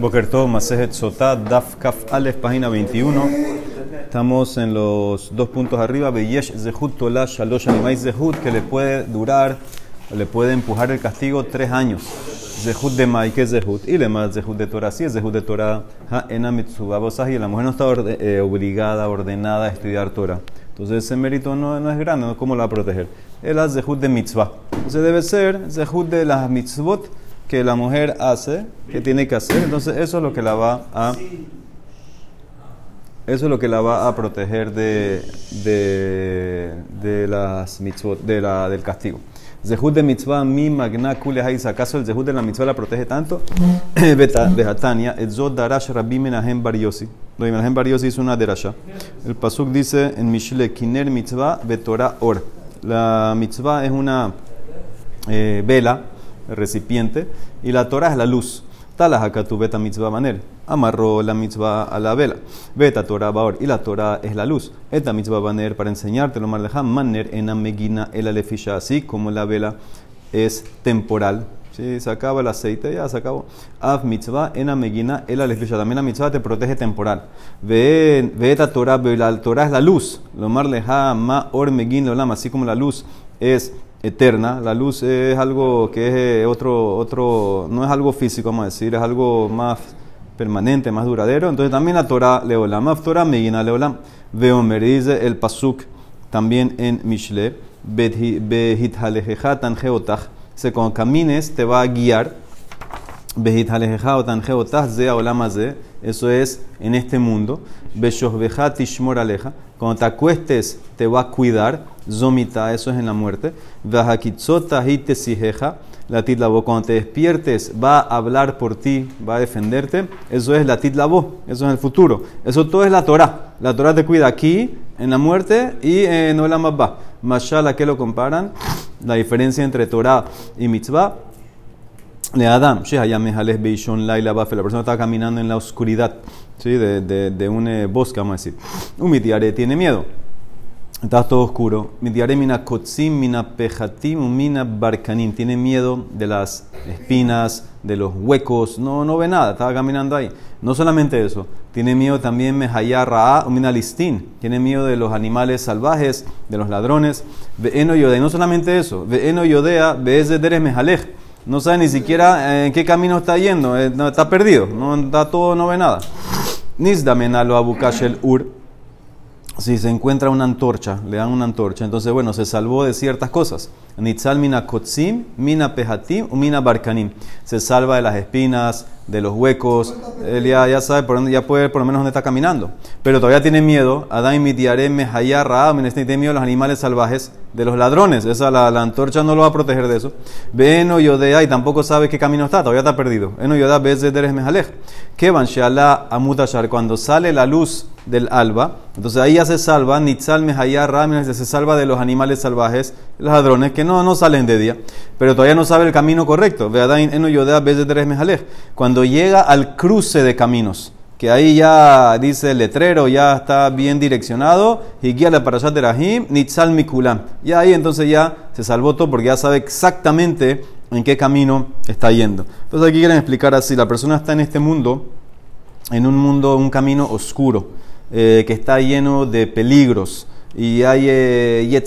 Bokertov, Masejet Sotá, Daf Kaf Alef, página 21. Estamos en los dos puntos arriba. Beyesh Zehut Tola Shalosh Animais Zehut, que le puede durar, le puede empujar el castigo tres años. Zehut de Mai, que Zehut. Y le más Zehut de Torah, sí Zehut de Torah. Ha Ena y la mujer no está eh, obligada, ordenada a estudiar Torah. Entonces ese mérito no, no es grande, ¿cómo la va a proteger? Es la Zehut de Mitzvah. Entonces debe ser Zehut de las Mitzvot que la mujer hace, que tiene que hacer. Entonces eso es lo que la va a eso es lo que la va a proteger de, de, de las mitzvot, de la, del castigo. Zehut de mitzvah mi magna kule ¿Acaso el zehut de la mitzvah la protege tanto? Behatania, etzot darash rabbi menahem bar yosi. Lo menahem bar yosi es una derasha. El pasuk dice en Mishle, kiner mitzvah betorah or. La mitzvah es una eh, vela recipiente, y la Torah es la luz. tu beta mitzvah maner. Amarró la mitzvah a la vela. Beta Torah baor. Y la Torah es la luz. Esta mitzvah maner para enseñarte lo marleja maner en amegina el alefisha. Así como la vela es temporal. Si se acaba el aceite, ya se acabó. Av mitzvah en amegina el alefisha. También la mitzvah te protege temporal. Beta Torah, la Torah es la luz. Lo marleja ma or megin olam. Así como la luz es eterna. La luz es algo que es eh, otro, otro, no es algo físico, vamos a decir, es algo más permanente, más duradero. Entonces también la Torah leolam, af Torah megina leolam. Veomer dice el pasuk también en Mishle, behit tan geotach. Se cuando camines te va a guiar. Behit tan geotach ze ze. Eso es en este mundo. Beshoshbeja aleja. Cuando te acuestes te va a cuidar. Zomita, eso es en la muerte. Vahakitzota hitesijeja. La titlabo, cuando te despiertes, va a hablar por ti, va a defenderte. Eso es la titlabo, eso es el futuro. Eso todo es la Torah. La Torah te cuida aquí, en la muerte y en Olam Abba. Mashallah, que lo comparan? La diferencia entre Torah y mitzvah. Le Adam, la persona está caminando en la oscuridad ¿sí? de, de, de un bosque, vamos a decir. Un mitiare tiene miedo. Está todo oscuro. Midiare mina kotzim, mina pejatim, mina barcanim. Tiene miedo de las espinas, de los huecos. No, no ve nada. Estaba caminando ahí. No solamente eso. Tiene miedo también mehayar ra'a, mina listín. Tiene miedo de los animales salvajes, de los ladrones. Ve'eno yodea. No solamente eso. Ve'eno yodea, ve'ez deres mejalej. No sabe ni siquiera en qué camino está yendo. Eh, está perdido. No, está todo, no ve nada. Nizdamenalo abukashel ur si se encuentra una antorcha, le dan una antorcha, entonces bueno, se salvó de ciertas cosas. Nitzal mina kotzim, mina pehatim, mina barkanim. Se salva de las espinas, de los huecos, él ya, ya sabe por ya puede ver por lo menos dónde está caminando. Pero todavía tiene miedo, Adán mitiare mehayar raam, tiene miedo a los animales salvajes, de los ladrones. Esa, la, antorcha no lo va a proteger de eso. Veno yodea y tampoco sabe qué camino está, todavía está perdido. Eno yodea veces deres mejalej. Que van shala amutashar, cuando sale la luz del alba, entonces ahí ya se salva, nitzal mehayar raam, se salva de los animales salvajes, los ladrones, que no, no salen de día, pero todavía no sabe el camino correcto. Veadain eno yodea veces deres mejalej. Cuando llega al cruce de caminos, que ahí ya dice el letrero, ya está bien direccionado, y guía la parashat de Rahim, Nitzal Mikulam. Y ahí entonces ya se salvó todo porque ya sabe exactamente en qué camino está yendo. Entonces aquí quieren explicar así, la persona está en este mundo, en un mundo, un camino oscuro, eh, que está lleno de peligros, y hay eh,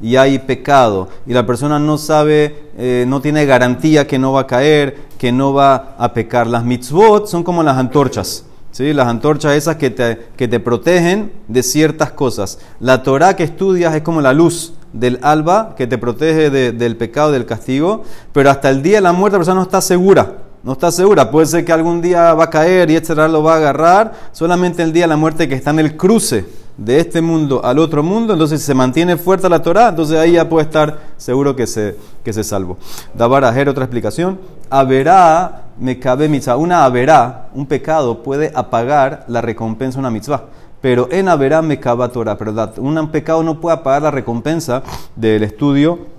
y hay pecado, y la persona no sabe, eh, no tiene garantía que no va a caer, que no va a pecar. Las mitzvot son como las antorchas. ¿Sí? Las antorchas esas que te, que te protegen de ciertas cosas. La Torah que estudias es como la luz del alba que te protege del pecado, del castigo, pero hasta el día de la muerte la persona no está segura. No está segura. Puede ser que algún día va a caer y etcétera lo va a agarrar. Solamente el día de la muerte que está en el cruce de este mundo al otro mundo, entonces si se mantiene fuerte la Torah, entonces ahí ya puede estar seguro que se, que se salvo. Dabar otra explicación. Averá me cabe mitzvah. Una averá, un pecado, puede apagar la recompensa de una mitzvah. Pero en averá me cabe Torah. Pero un pecado no puede apagar la recompensa del estudio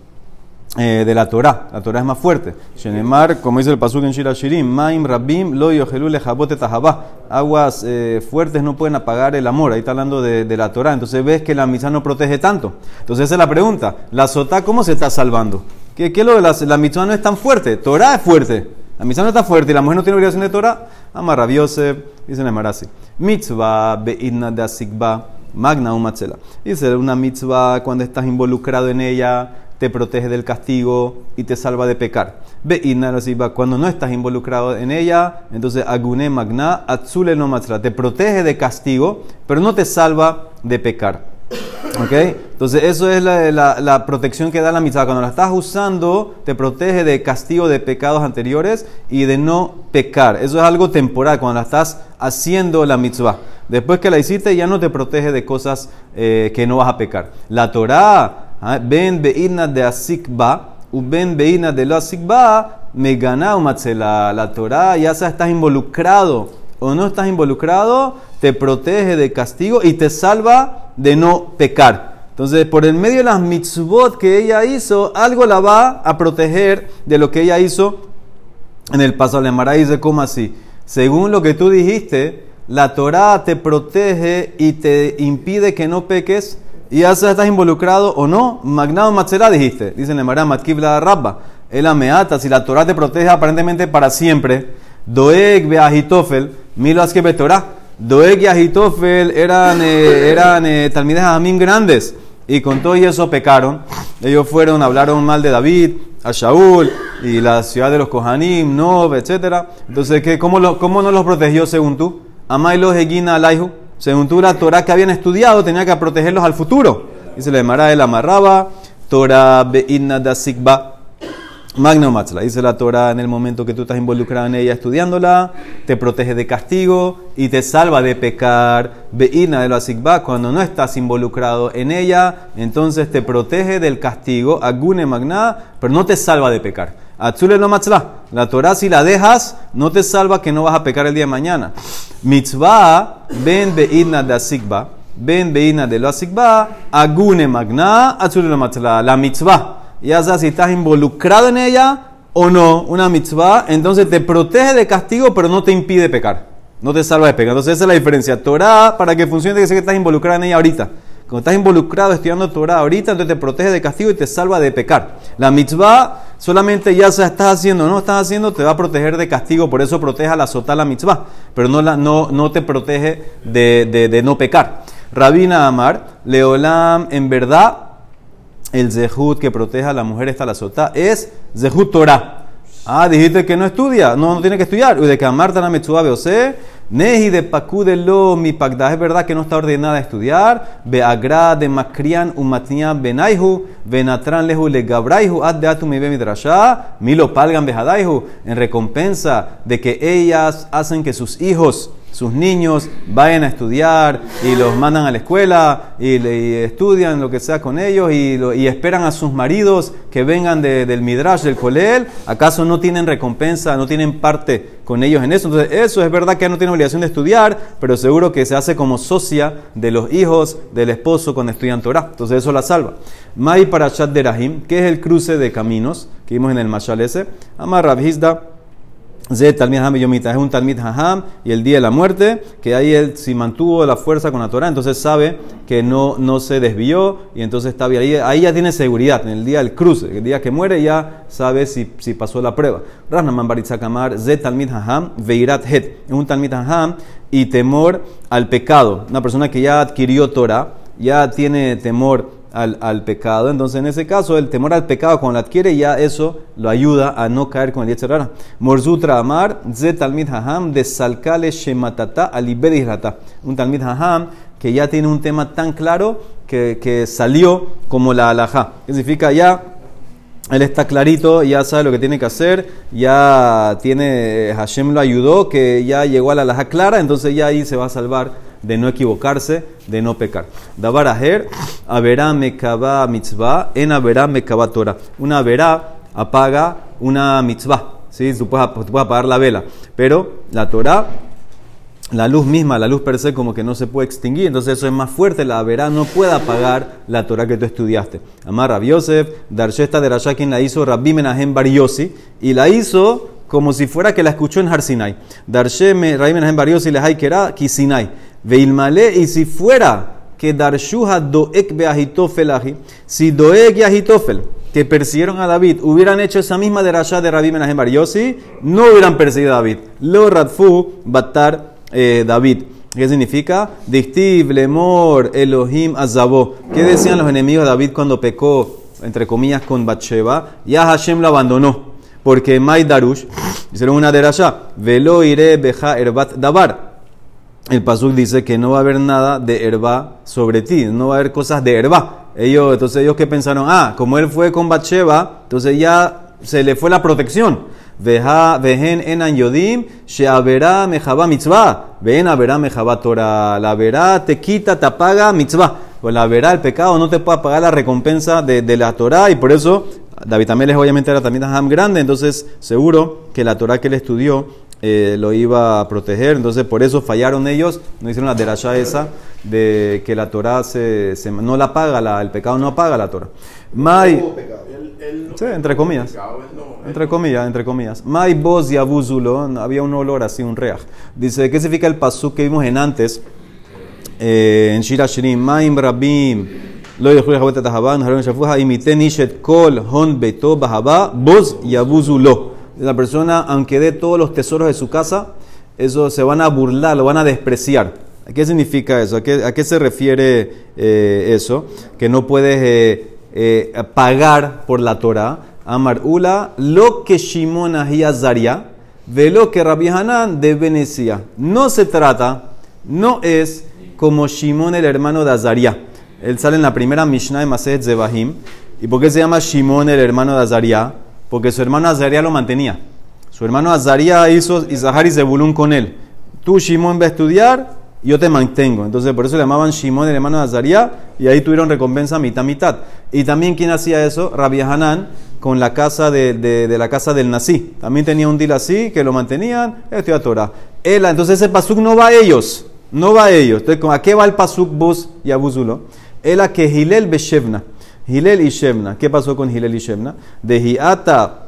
eh, de la Torah. La Torah es más fuerte. Shenemar, como dice el pasuk en Shira Shirim, Maim Rabim lo Aguas eh, fuertes no pueden apagar el amor. Ahí está hablando de, la Torah. Entonces ves que la misa no protege tanto. Entonces esa es la pregunta. ¿La sotá cómo se está salvando? ¿Qué, qué es lo de la, la mitzvah no es tan fuerte? Torah es fuerte. La mitzvah no está fuerte y la mujer no tiene obligación de Torah. Amar Rabiose, dice Nemarasi. Mitzvah be'idna de asikba magna umatzela. Dice una mitzvah cuando estás involucrado en ella te protege del castigo y te salva de pecar. Be'idna de asikba cuando no estás involucrado en ella, entonces agune magna atzule no matzela. Te protege de castigo, pero no te salva de pecar. ¿Ok? Entonces, eso es la, protección que da la mitzvah. Cuando la estás usando, te protege de castigo de pecados anteriores y de no pecar. Eso es algo temporal, cuando la estás haciendo la mitzvah. Después que la hiciste, ya no te protege de cosas eh, que no vas a pecar. La Torah, ah, ben beina de asikba, u ben beina de lo asikba, me gana la, la Torah, ya sea estás involucrado o no estás involucrado, te protege de castigo y te salva de no pecar. Entonces, por el medio de las mitzvot que ella hizo, algo la va a proteger de lo que ella hizo en el paso de Mara dice, ¿cómo así? Según lo que tú dijiste, la Torah te protege y te impide que no peques, y ya sea estás involucrado o no. Magnado Matzera dijiste, dice Nemara Matkiv la Rabba. El ameata, si la Torah te protege aparentemente para siempre, Doeg Beahitofel, Milo Aske Torah. Doeg y Ahitofel eran, eh, eran eh, talmides Amim grandes y con todo y eso pecaron. Ellos fueron, hablaron mal de David, a Shaul y la ciudad de los Kohanim, Nob, etc. Entonces, ¿qué, cómo, lo, ¿cómo no los protegió según tú? Amailo Egina Alaihu. Según tú, la Torah que habían estudiado tenía que protegerlos al futuro. Y se le llamará el amarraba, Torah Be'inna da Magno Matzla, dice la Torah en el momento que tú estás involucrado en ella estudiándola, te protege de castigo y te salva de pecar. Beina de lo asigba, cuando no estás involucrado en ella, entonces te protege del castigo. Agune Magna, pero no te salva de pecar. Atzule no Matzla, la Torah si la dejas, no te salva que no vas a pecar el día de mañana. Mitzvah, ben beina de asigba, ben beina de lo asigba, agune Magna, Atzule no Matzla, la mitzvah ya sea si estás involucrado en ella o no, una mitzvah, entonces te protege de castigo, pero no te impide pecar. No te salva de pecar. Entonces esa es la diferencia. Torah, para que funcione, que que estás involucrado en ella ahorita. Cuando estás involucrado estudiando Torah ahorita, entonces te protege de castigo y te salva de pecar. La mitzvah solamente ya se estás haciendo o no estás haciendo, te va a proteger de castigo, por eso protege a la sota la mitzvah, pero no, la, no, no te protege de, de, de no pecar. Rabina Amar, Leolam, en verdad, el zehut que proteja a la mujer está la sota es zehut Torah. Ah, dijiste que no estudia, no, no tiene que estudiar. De que amarta la o sea, neji de pacu de lo mi pagda. Es verdad que no está ordenada a estudiar. Be agra de macrian umatnia benaihu, venatran lehu le gabraihu, ad de atum mi midrasha, milo palgan behadaihu. En recompensa de que ellas hacen que sus hijos sus niños vayan a estudiar y los mandan a la escuela y, estudian lo que sea con ellos y, esperan a sus maridos que vengan del Midrash, del Kolel, ¿acaso no tienen recompensa, no tienen parte con ellos en eso? Entonces, eso es verdad que no tiene obligación de estudiar, pero seguro que se hace como socia de los hijos del esposo cuando estudian Torah. Entonces, eso la salva. Mai Parashat de Rahim, que es el cruce de caminos que vimos en el Mashal ese. Amar Rabhizda es un Talmid Haham y el día de la muerte, que ahí él si mantuvo la fuerza con la Torah, entonces sabe que no, no se desvió y entonces está bien. Ahí, ahí ya tiene seguridad en el día del cruce, el día que muere ya sabe si, si pasó la prueba. Rahnaman Baritzakamar, Ze Talmid Haham, Veirat Het, es un Talmid Haham y temor al pecado. Una persona que ya adquirió Torah, ya tiene temor al, pecado. Entonces, en ese caso, el temor al pecado, cuando lo adquiere, ya eso lo ayuda a no caer con el Yetzerara. Morzutra Amar, Ze Talmid Haham, de Salkale Shematata. Un Talmid Haham que ya tiene un tema tan claro que, que salió como la alajá. significa ya él está clarito, ya sabe lo que tiene que hacer, ya tiene, Hashem lo ayudó, que ya llegó a la alajá clara, entonces ya ahí se va a salvar de no equivocarse, de no pecar. Dabar aher, averá mekaba mitzvah, en averá mekaba Torah. Una verá apaga una mitzvah. ¿sí? Tú, puedes, apagar la vela, pero la Torah la luz misma, la luz per se, como que no se puede extinguir, entonces eso es más fuerte, la verá no puede apagar la Torah que tú estudiaste. Amar Rabbi Yosef, Darshesta de Rasha, quien la hizo, Rabbi Menahem Bar Yossi, y la hizo como si fuera que la escuchó en Harsinai. Darsheme, Rabbi Menahem Bar Yossi, lehai kera, kisinai. Veilmale, y si fuera que Darshuha doek beahitofel ahi, si doek y ahitofel que persiguieron a David hubieran hecho esa misma derashá de Rabbi Menachem Bar Yossi, no hubieran perseguido a David. Lo radfu batar eh, David. ¿Qué significa? Dictiv, lemor, Elohim, azabó. ¿Qué decían los enemigos de David cuando pecó, entre comillas, con Bathsheba? Ya Hashem lo abandonó. Porque Mai Darush hicieron una derashá. Velo iré beja erbat dabar. El pasuk dice que no va a haber nada de herba sobre ti, no va a haber cosas de herba. Ellos, entonces ellos que pensaron, ah, como él fue con Bathsheba, entonces ya se le fue la protección. Veja, vehen enan yodim, sheavera mejaba mitzvah. Ven verá mejaba Torah. La verá te quita, te apaga mitzvah. Pues la verá el pecado no te puede pagar la recompensa de, la Torah y por eso David Ameles obviamente era también Ham grande, entonces seguro que la Torah que él estudió eh, lo iba a proteger, entonces por eso fallaron ellos, no hicieron la derasha esa de que la Torah se, se, no la paga, la, el pecado no paga la Torah. Mai, sí, entre comillas, entre comillas, entre comillas. Mai voz y abuzulo, había un olor así, un reaj. Dice, ¿qué significa el pasuk que vimos en antes? Eh, en Shira Shirim, Maim Rabim, lo yechul yachabet atahaban, haron shafuha, imiten ishet kol hon beto bahaba, voz y abuzulo la persona, aunque dé todos los tesoros de su casa, eso se van a burlar, lo van a despreciar. ¿A qué significa eso? ¿A qué, se refiere eh, eso? Que no puedes eh, eh, pagar por la Torah. Amar Ula, lo que Shimon Zaria, de lo que Rabbi Hanan de Venecia. No se trata, no es como Shimon el hermano de Azaria. Él sale en la primera Mishnah de Maset Zebahim. ¿Y por qué se llama Shimon el hermano de Azaria? Porque su hermano Azaria lo mantenía. Su hermano Azaria hizo Isahar y Zebulun con él. Tú, Shimon, va a estudiar, yo te mantengo. Entonces, por eso le llamaban Shimon, el hermano de Azaria, y ahí tuvieron recompensa mitad, mitad. Y también, ¿quién hacía eso? Rabbi Hanan, con la casa de, la casa del Nasí. También tenía un deal así, que lo mantenían, estudia Torah. Él, entonces ese pasuk no va a ellos, no va a ellos. Entonces, ¿a qué va el pasuk bus y abuzulo? Él a que Hilel Beshevna. Hilel y Shevna. ¿Qué pasó con Hilel y Shevna? De Hiata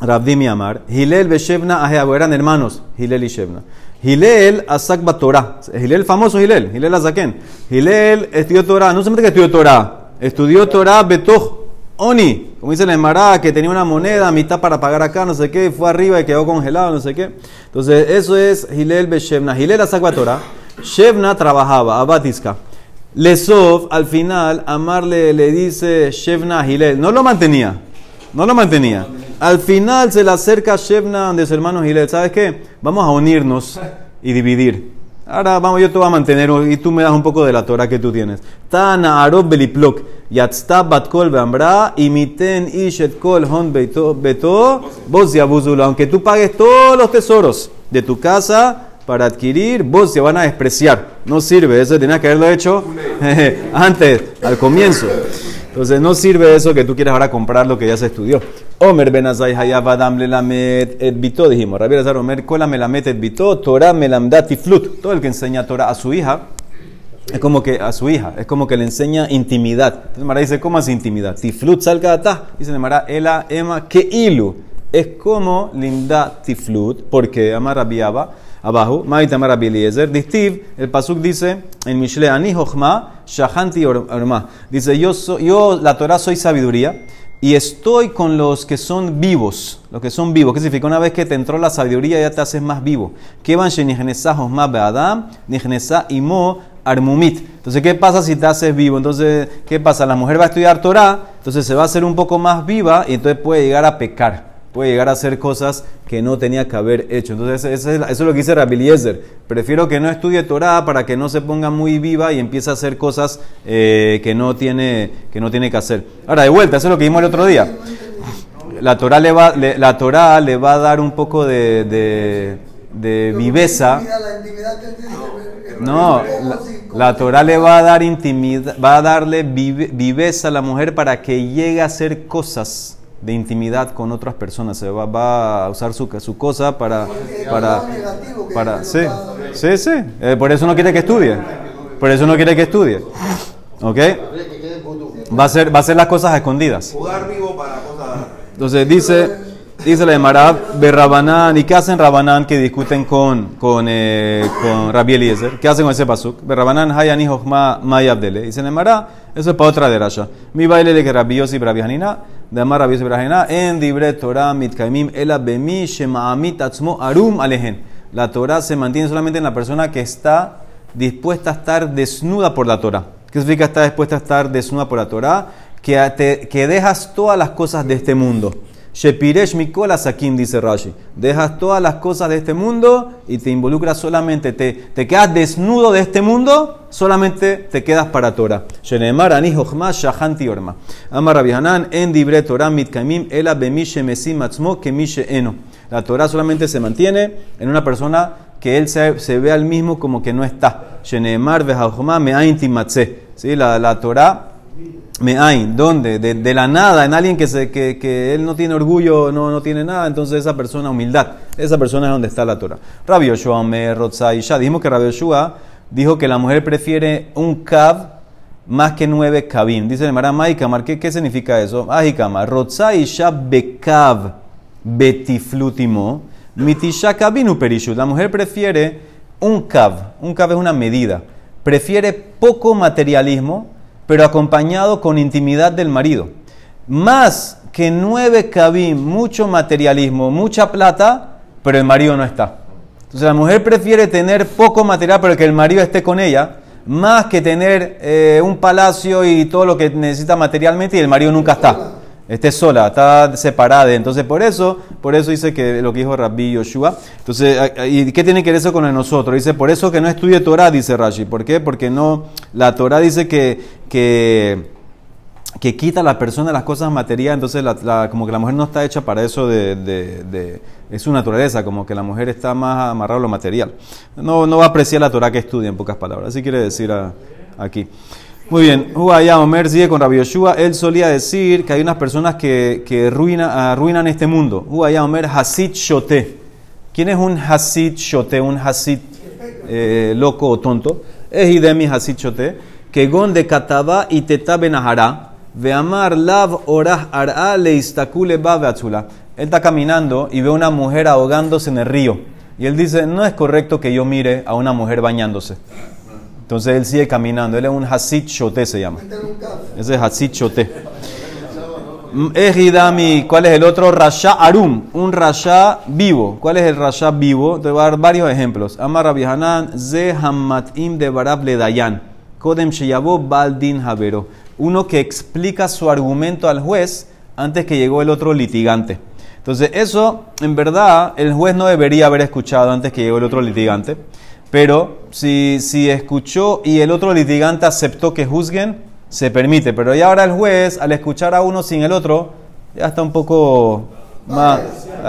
Rabdim Amar. Hilel y Shevna eran hermanos. Hilel y Shevna. Hilel Asak Torah. Hilel famoso Hilel. Hilel Azaken. Hilel estudió Torah. No solamente que estudió Torah. Estudió Torah Betoch Oni. Como dice la Emara, que tenía una moneda, mitad para pagar acá, no sé qué, fue arriba y quedó congelado, no sé qué. Entonces, eso es Hilel Shevna. Hilel Asak Torah. Shevna trabajaba, Abatiska. Lesov, al final, Amarle le dice Shevna Hilel. No lo mantenía. No lo mantenía. Al final se le acerca Shevna de su hermano Hilel. ¿Sabes qué? Vamos a unirnos y dividir. Ahora vamos, yo te voy a mantener y tú me das un poco de la Torah que tú tienes. Tana Arob Beliplok. Yatzta Batkol Beambra. Imiten Ishet Kol Hon Beto. Vos y Aunque tú pagues todos los tesoros de tu casa para adquirir, vos se van a despreciar. No sirve, eso tenía que haberlo hecho antes, al comienzo. Entonces no sirve eso que tú quieras ahora comprar lo que ya se estudió. Omer benazai hayab adam lelamet et bito, dijimos. Rabbi Lazar Omer kola melamet et bito, Torah melamdati flut. Todo el que enseña Torah a su hija, es como que a su hija, es como que le enseña intimidad. Entonces Mara dice, ¿cómo es intimidad? Tiflut salga Dice Mara, ela ema que ilu. Es como linda tiflut, porque ama rabiaba abajo, Maitamar Eliezer, Distiv, el Pasuk dice en Mishle, Ani Shahanti Orma. Dice, yo, yo, la Torah, soy sabiduría y estoy con los que son vivos. Los que son vivos. ¿Qué significa? Una vez que te entró la sabiduría, ya te haces más vivo. Kevan Shenigenesa Jochma Beadam, Nigenesa Imo Armumit. Entonces, ¿qué pasa si te haces vivo? Entonces, ¿qué pasa? La mujer va a estudiar Torah, entonces se va a hacer un poco más viva y entonces puede llegar a pecar puede llegar a hacer cosas que no tenía que haber hecho. Entonces, eso es, lo que dice Rabbi Eliezer. Prefiero que no estudie Torah para que no se ponga muy viva y empiece a hacer cosas eh, que, no tiene, que no tiene que hacer. Ahora, de vuelta, eso es lo que vimos el otro día. La Torah le va, la Torah le va a dar un poco de, de, viveza. No, la, Torah le va a dar intimidad, va a darle viveza a la mujer para que llegue a hacer cosas de intimidad con otras personas. Se va, a usar su, su cosa para... para, para sí, sí, sí. Eh, por eso no quiere que estudie. Por eso no quiere que estudie. ¿Ok? Va a ser, va a ser las cosas escondidas. Entonces dice... Dice la Emara, Berrabanán, ¿y qué hacen Rabanán que discuten con, con, eh, con Rabbi Eliezer? ¿Qué hacen con ese pasuk? Berrabanán, Hayani Jochma Mayabdele. Dice la Emara, eso es para otra de Rasha. Mi baile de que Rabbi Yossi Rabbi Hanina, de Amar en Dibre Torah mitkaimim ela bemi shema'amit atzmo arum alehen. La Torah se mantiene solamente en la persona que está dispuesta a estar desnuda por la Torah. ¿Qué significa estar dispuesta a estar desnuda por la Torah? Que, te, que dejas todas las cosas de este mundo. Shepiresh Mikola Sakim, dice Rashi. Dejas todas las cosas de este mundo y te involucras solamente, te, te quedas desnudo de este mundo, solamente te quedas para Torah. Shenemar Ani Jochma Shahanti Orma. Amar Hanan en Dibre Torah Mitkamim Ela Bemishe Mesim Atzmo Kemishe Eno. La Torah solamente se mantiene en una persona que él se, se ve al mismo como que no está. Shenemar Vejahoma Me'ain Timatze. ¿Sí? La, la Torah me hay, ¿dónde? De, la nada, en alguien que, se, que, que, él no tiene orgullo, no, no tiene nada, entonces esa persona, humildad, esa persona es donde está la Torah. Rabbi Yoshua me y ya dijimos que Rabbi Yoshua dijo que la mujer prefiere un kav más que nueve kavim. Dice el Marama Ikamar, ¿qué, ¿qué significa eso? Ah, Ikamar, Rotzai ya bekav betiflutimo, mitisha kavinu perishu. La mujer prefiere un kav, un kav es una medida, prefiere poco materialismo, pero acompañado con intimidad del marido. Más que nueve cabim, mucho materialismo, mucha plata, pero el marido no está. Entonces la mujer prefiere tener poco material, pero que el marido esté con ella, más que tener eh, un palacio y todo lo que necesita materialmente y el marido nunca está. Esté sola, está separada. Entonces, por eso, por eso dice que lo que dijo Rabbi Yoshua. Entonces, ¿y qué tiene que ver eso con nosotros? Dice, por eso que no estudie Torah, dice Rashi. ¿Por qué? Porque no, la Torah dice que, que, que quita a la persona las cosas materiales. Entonces, como que la mujer no está hecha para eso de, de, es su naturaleza, como que la mujer está más amarrada a lo material. No, no va a apreciar la Torah que estudia, en pocas palabras. Así quiere decir aquí. Muy bien, Huayá Omer sigue con Rabbi Yoshua. Él solía decir que hay unas personas que, que arruinan este mundo. Huayá Omer Hasid Shote. ¿Quién es un Hasid Shote? Un Hasid eh, loco o tonto. Es Idemi Hasid Shote. Que gon de Kataba y Teta Benahara. Ve amar lav orah ar'a le istakule ba Él está caminando y ve una mujer ahogándose en el río. Y él dice, no es correcto que yo mire a una mujer bañándose. Entonces él sigue caminando. Él es un Hasid Shote, se llama. Ese es Hasid Shote. Ejidami, ¿cuál es el otro? Rasha Arum, un Rasha vivo. ¿Cuál es el Rasha vivo? Te voy a dar varios ejemplos. Amar Rabbi Hanan, Ze Hammatim de Barab Ledayan, Kodem Sheyabo Baldin Havero. Uno que explica su argumento al juez antes que llegó el otro litigante. Entonces, eso, en verdad, el juez no debería haber escuchado antes que llegó el otro litigante. Pero si, si escuchó y el otro litigante aceptó que juzguen, se permite. Pero ya ahora el juez, al escuchar a uno sin el otro, ya está un poco más,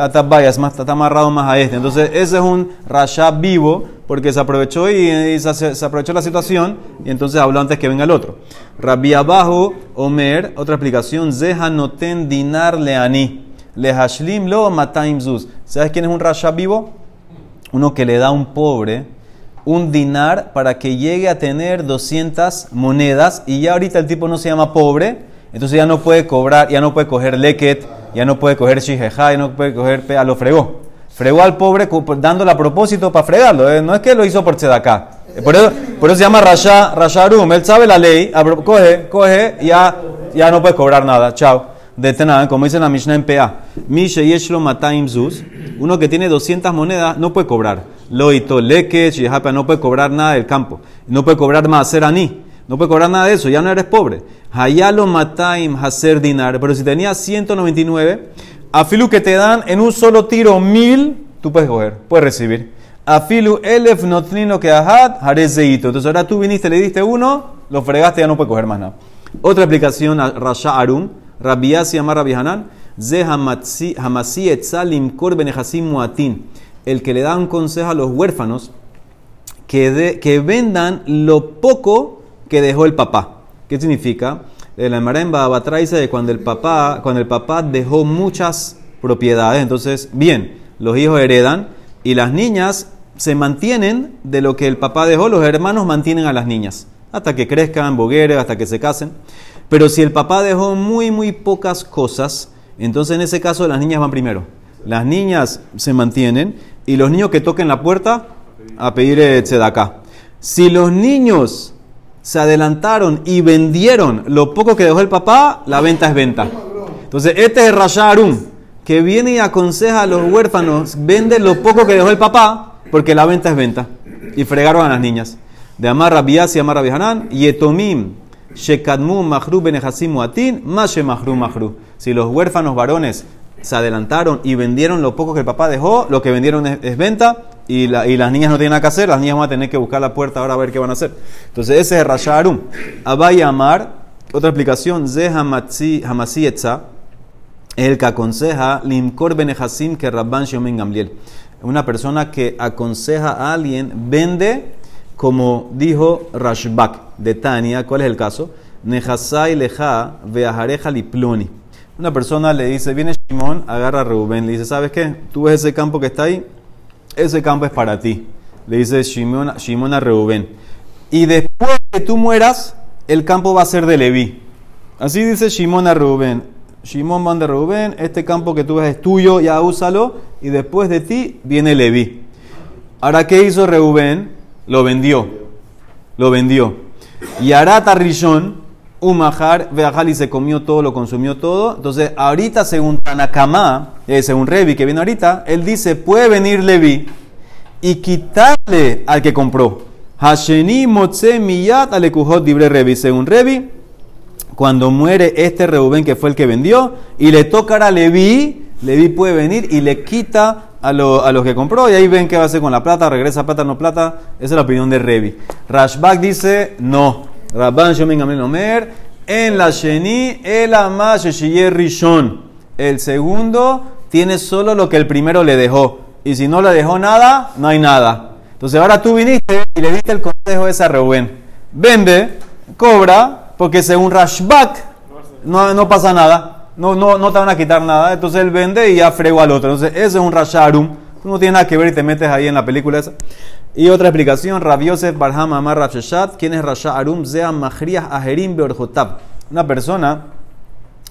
está, más, está amarrado más a este. Entonces, ese es un rasha vivo, porque se aprovechó y, se, aprovechó la situación, y entonces habló antes que venga el otro. Rabbi abajo, Omer, otra explicación, Zeha noten dinar leani, lehashlim lo mataim zuz. ¿Sabes quién es un rasha vivo? Uno que le da a un pobre un dinar para que llegue a tener 200 monedas y ya ahorita el tipo no se llama pobre, entonces ya no puede cobrar, ya no puede coger leket, ya no puede coger shijeja, ya no puede coger a lo fregó. Fregó al pobre dándole a propósito para fregarlo, ¿eh? no es que lo hizo por tzedaká. Por eso, por eso se llama Rasha, Rasharum, él sabe la ley, coge, coge, ya, ya no puede cobrar nada, chao. De nada, como dice la Mishnah en PA, Misha Yeshlo Mataim Zuz, uno que tiene 200 monedas no puede cobrar. Loito leke, no puede cobrar nada del campo. No puede cobrar más hacer ani. No puede cobrar nada de eso, ya no eres pobre. Hayalo mataim hacer dinar. Pero si tenías 199, afilu que te dan en un solo tiro mil, tú puedes coger, puedes recibir. Afilu elef notlino que ahad, harezeito. Entonces ahora tú viniste, le diste uno, lo fregaste, ya no puede coger más nada. Otra aplicación, Rasha Arum, Rabiasi Amar Rabihanan, Ze Hamasi Etzalim Kor Benehasim Muatin el que le da un consejo a los huérfanos que, vendan lo poco que dejó el papá. ¿Qué significa? La en dice de cuando el papá, cuando el papá dejó muchas propiedades, entonces, bien, los hijos heredan y las niñas se mantienen de lo que el papá dejó, los hermanos mantienen a las niñas, hasta que crezcan, bogueres, hasta que se casen. Pero si el papá dejó muy, muy pocas cosas, entonces en ese caso las niñas van primero. las niñas se mantienen y los niños que toquen la puerta a pedir acá. Si los niños se adelantaron y vendieron lo poco que dejó el papá, la venta es venta. Entonces, este es Rasha Arum, que viene y aconseja a los huérfanos, vende lo poco que dejó el papá, porque la venta es venta. Y fregaron a las niñas. De Amar Rabias y Amar Yetomim, Shekadmu Mahru Benehasim Muatin, Mashe Mahru Mahru. Si los huérfanos varones se adelantaron y vendieron lo poco que el papá dejó, lo que vendieron es, venta y, las niñas no tienen nada que hacer, las niñas van a tener que buscar la puerta ahora a ver qué van a hacer. Entonces ese es Rasha Arum. Abay Amar, otra explicación, Ze Hamasi Etza, el que aconseja Limkor Benehasim que Rabban Shomen Gamliel. Una persona que aconseja a alguien, vende como dijo Rashbak de Tania. ¿Cuál es el caso? Nehasai leja veajareja liploni. Una persona le dice, viene Shimon, agarra a Reuben, le dice, ¿sabes qué? Tú ves ese campo que está ahí, ese campo es para ti. Le dice Shimon a Reuben. Y después que tú mueras, el campo va a ser de Leví. Así dice Shimon a Reuben. Shimon manda a Reuben, este campo que tú ves es tuyo, ya úsalo, y después de ti viene Leví. Ahora, ¿qué hizo Reuben? Lo vendió. Lo vendió. Y Arata Rishon, Umahar, Veajali se comió todo, lo consumió todo. Entonces, ahorita, según Tanakama, eh, según Revi, que viene ahorita, él dice: puede venir Levi y quitarle al que compró. Hasheni Motze Miyat Alekujot Dibre Revi. Según Revi, cuando muere este Reuben, que fue el que vendió, y le tocará a Levi, Levi puede venir y le quita a, a, los que compró y ahí ven qué va a hacer con la plata, regresa plata, no plata. Esa es la opinión de Revi. Rashbak dice no. Rabban Shomen Gamliel Omer, en la Sheni, el Amash Rishon. El segundo tiene solo lo que el primero le dejó. Y si no le dejó nada, no hay nada. Entonces ahora tú viniste y le diste el consejo de esa Reuben. Vende, cobra, porque según Rashbak no, no pasa nada. No, no, no te van a quitar nada. Entonces él vende y ya fregó al otro. Entonces ese es un Rasharum. No tienes nada que ver y te metes ahí en la película esa. Y otra explicación, Rav Yosef Barham Amar Rav ¿quién es Rasha Arum? Zea Mahriah Aherim Beorjotab. Una persona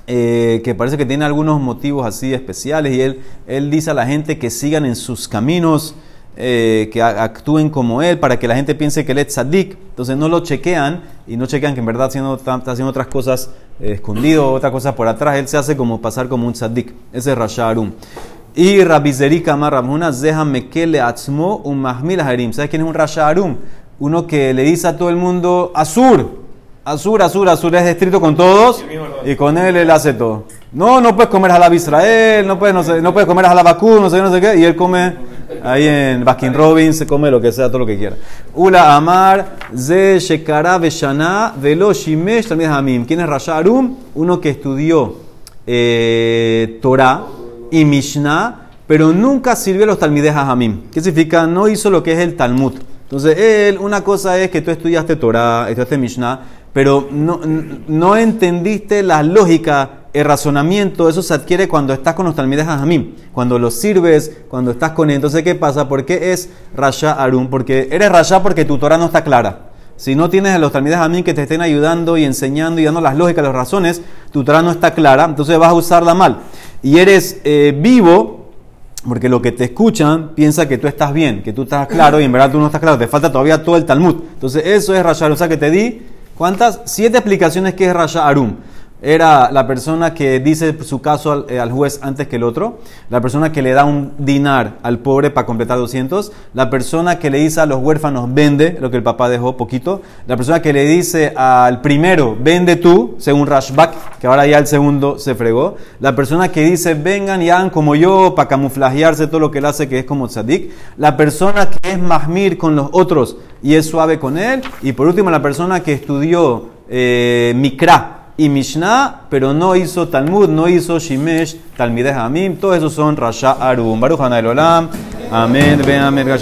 eh, que parece que tiene algunos motivos así especiales y él, él dice a la gente que sigan en sus caminos, eh, que actúen como él, para que la gente piense que él es tzadik. Entonces no lo chequean y no chequean que en verdad está, haciendo otras cosas eh, escondido, otras cosas por atrás. Él se hace como pasar como un tzadik. Ese es Rasha Arum. Y Rabizerika Amar Rabhuna Zeha Mekele Atzmo un Mahmil Harim. ¿Sabes quién es un Rasha Arum? Uno que le dice a todo el mundo Azur. Azur, Azur, Azur es estricto con todos y con él él hace todo. No, no puedes comer Jalab Israel, no puedes, no, sé, no puedes comer Jalab no sé, no sé qué, y él come ahí en Baskin Robbins, se come lo que sea, todo lo que quiera. Ula Amar, Ze Shekara Veshana, Velo Shimesh También Hamim. ¿Quién es Rasha Arum? Uno que estudió eh, Torah y Mishnah, pero nunca sirvió a los Talmides Hamim. ¿Qué significa? No hizo lo que es el Talmud. Entonces, él, una cosa es que tú estudiaste Torah, estudiaste Mishnah, pero no, no entendiste la lógica, el razonamiento, eso se adquiere cuando estás con los Talmides Hamim, cuando los sirves, cuando estás con él. Entonces, ¿qué pasa? ¿Por qué es Rasha Arun? Porque eres Rasha porque tu Torah no está clara. Si no tienes a los Talmides Hamim que te estén ayudando y enseñando y dando las lógicas, las razones, tu Torah no está clara, entonces vas a usarla mal y eres eh, vivo, porque lo que te escuchan piensa que tú estás bien, que tú estás claro y en verdad tú no estás claro, te falta todavía todo el Talmud. Entonces eso es Rasha O sea que te di, ¿cuántas? Siete explicaciones que es Rasha era la persona que dice su caso eh, al, juez antes que el otro, la persona que le da un dinar al pobre para completar 200, la persona que le dice a los huérfanos vende lo que el papá dejó poquito, la persona que le dice al primero vende tú, según Rashbak, que ahora ya el segundo se fregó, la persona que dice vengan y hagan como yo para camuflajearse todo lo que él hace que es como tzadik, la persona que es mahmir con los otros y es suave con él, y por último la persona que estudió eh, mikra, y Mishnah, pero no hizo Talmud, no hizo Shimesh, Talmideh Hamim, todos esos son Rasha Arum. Baruch Olam, Amén, amén,